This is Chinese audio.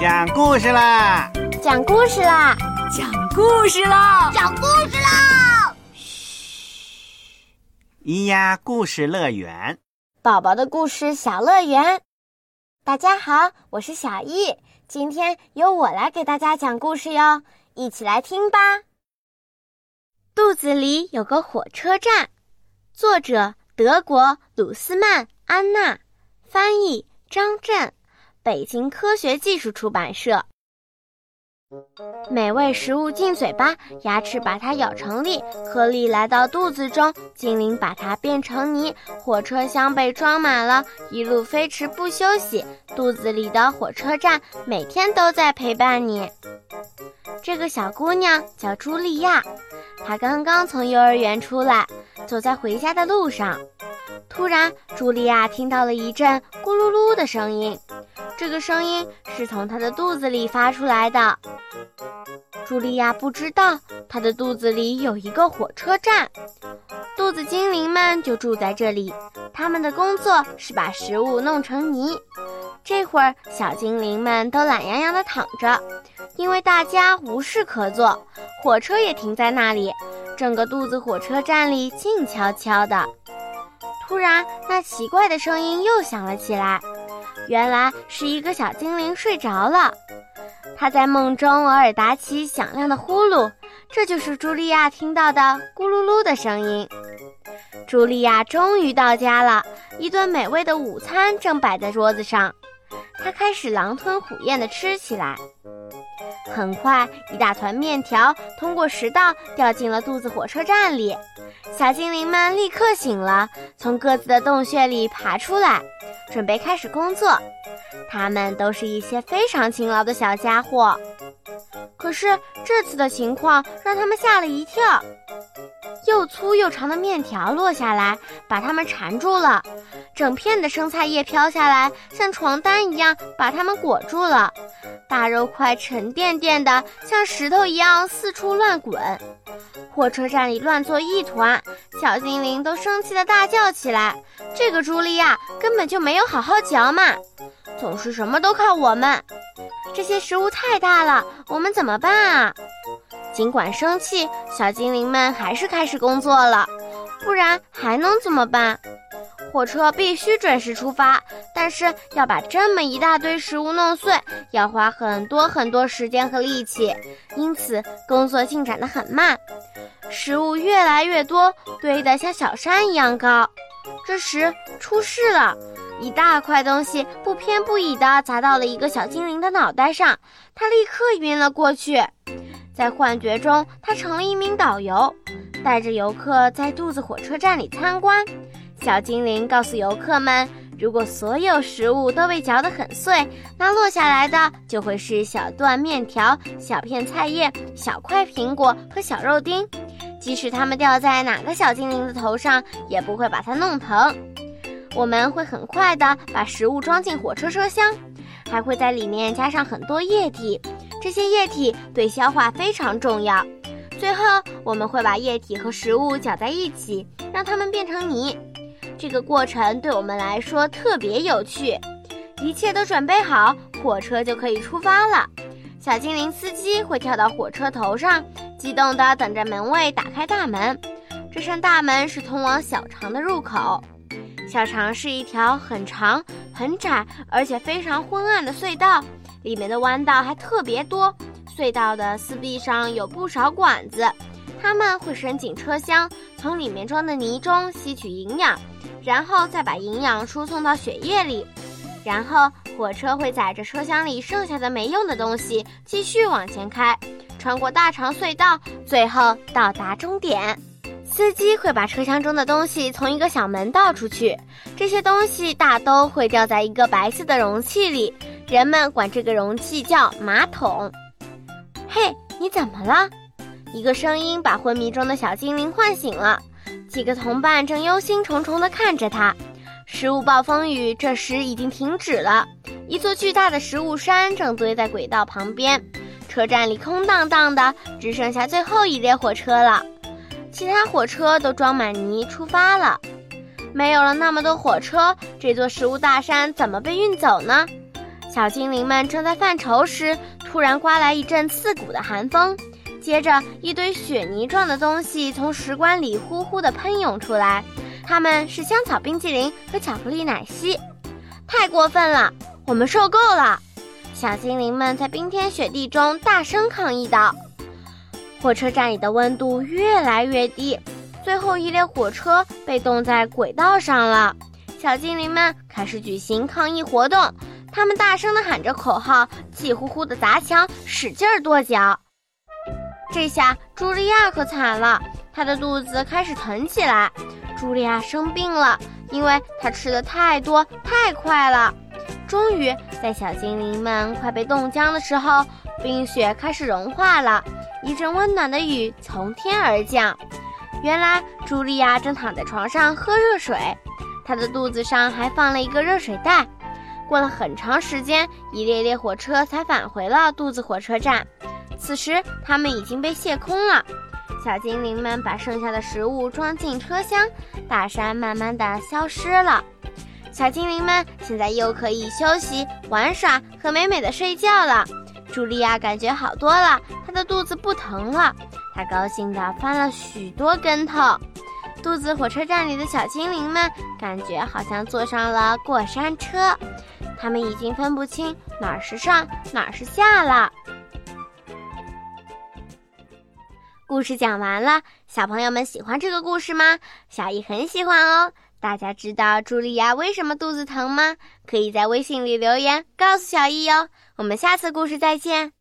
讲故事啦！讲故事啦！讲故事啦！讲故事啦！嘘，咿呀故事乐园，宝宝的故事小乐园。大家好，我是小易，今天由我来给大家讲故事哟，一起来听吧。肚子里有个火车站，作者德国鲁斯曼安娜，翻译张震。北京科学技术出版社。美味食物进嘴巴，牙齿把它咬成粒，颗粒来到肚子中，精灵把它变成泥。火车厢被装满了，一路飞驰不休息。肚子里的火车站每天都在陪伴你。这个小姑娘叫茱莉亚，她刚刚从幼儿园出来，走在回家的路上，突然，茱莉亚听到了一阵咕噜噜的声音。这个声音是从她的肚子里发出来的。茱莉亚不知道，她的肚子里有一个火车站，肚子精灵们就住在这里。他们的工作是把食物弄成泥。这会儿，小精灵们都懒洋洋地躺着，因为大家无事可做。火车也停在那里，整个肚子火车站里静悄悄的。突然，那奇怪的声音又响了起来。原来是一个小精灵睡着了，他在梦中偶尔打起响亮的呼噜，这就是茱莉亚听到的咕噜噜的声音。茱莉亚终于到家了，一顿美味的午餐正摆在桌子上，她开始狼吞虎咽地吃起来。很快，一大团面条通过食道掉进了肚子火车站里，小精灵们立刻醒了，从各自的洞穴里爬出来。准备开始工作，他们都是一些非常勤劳的小家伙。可是这次的情况让他们吓了一跳，又粗又长的面条落下来，把他们缠住了；整片的生菜叶飘下来，像床单一样把他们裹住了；大肉块沉甸甸的，像石头一样四处乱滚。火车站里乱作一团，小精灵都生气的大叫起来。这个茱莉亚根本就没有好好嚼嘛，总是什么都靠我们。这些食物太大了，我们怎么办啊？尽管生气，小精灵们还是开始工作了，不然还能怎么办？火车必须准时出发，但是要把这么一大堆食物弄碎，要花很多很多时间和力气，因此工作进展得很慢。食物越来越多，堆得像小山一样高。这时出事了，一大块东西不偏不倚地砸到了一个小精灵的脑袋上，他立刻晕了过去。在幻觉中，他成了一名导游，带着游客在肚子火车站里参观。小精灵告诉游客们，如果所有食物都被嚼得很碎，那落下来的就会是小段面条、小片菜叶、小块苹果和小肉丁。即使它们掉在哪个小精灵的头上，也不会把它弄疼。我们会很快地把食物装进火车车厢，还会在里面加上很多液体。这些液体对消化非常重要。最后，我们会把液体和食物搅在一起，让它们变成泥。这个过程对我们来说特别有趣。一切都准备好，火车就可以出发了。小精灵司机会跳到火车头上，激动地等着门卫打开大门。这扇大门是通往小肠的入口。小肠是一条很长、很窄，而且非常昏暗的隧道，里面的弯道还特别多。隧道的四壁上有不少管子，它们会伸进车厢，从里面装的泥中吸取营养。然后再把营养输送到血液里，然后火车会载着车厢里剩下的没用的东西继续往前开，穿过大长隧道，最后到达终点。司机会把车厢中的东西从一个小门倒出去，这些东西大都会掉在一个白色的容器里，人们管这个容器叫马桶。嘿，你怎么了？一个声音把昏迷中的小精灵唤醒了。几个同伴正忧心忡忡地看着他。食物暴风雨这时已经停止了，一座巨大的食物山正堆在轨道旁边。车站里空荡荡的，只剩下最后一列火车了。其他火车都装满泥出发了。没有了那么多火车，这座食物大山怎么被运走呢？小精灵们正在犯愁时，突然刮来一阵刺骨的寒风，接着一堆雪泥状的东西从石棺里呼呼地喷涌出来。它们是香草冰淇淋和巧克力奶昔，太过分了！我们受够了！小精灵们在冰天雪地中大声抗议道。火车站里的温度越来越低，最后一列火车被冻在轨道上了。小精灵们开始举行抗议活动，他们大声地喊着口号，气呼呼地砸墙，使劲跺脚。这下茱莉亚可惨了，她的肚子开始疼起来。茱莉亚生病了，因为她吃的太多太快了。终于，在小精灵们快被冻僵的时候，冰雪开始融化了，一阵温暖的雨从天而降。原来，茱莉亚正躺在床上喝热水。她的肚子上还放了一个热水袋。过了很长时间，一列列火车才返回了肚子火车站。此时，它们已经被卸空了。小精灵们把剩下的食物装进车厢，大山慢慢的消失了。小精灵们现在又可以休息、玩耍和美美的睡觉了。茱莉亚感觉好多了，她的肚子不疼了。她高兴地翻了许多跟头。肚子火车站里的小精灵们感觉好像坐上了过山车，他们已经分不清哪儿是上哪儿是下了。故事讲完了，小朋友们喜欢这个故事吗？小易很喜欢哦。大家知道茱莉亚为什么肚子疼吗？可以在微信里留言告诉小易哟。我们下次故事再见。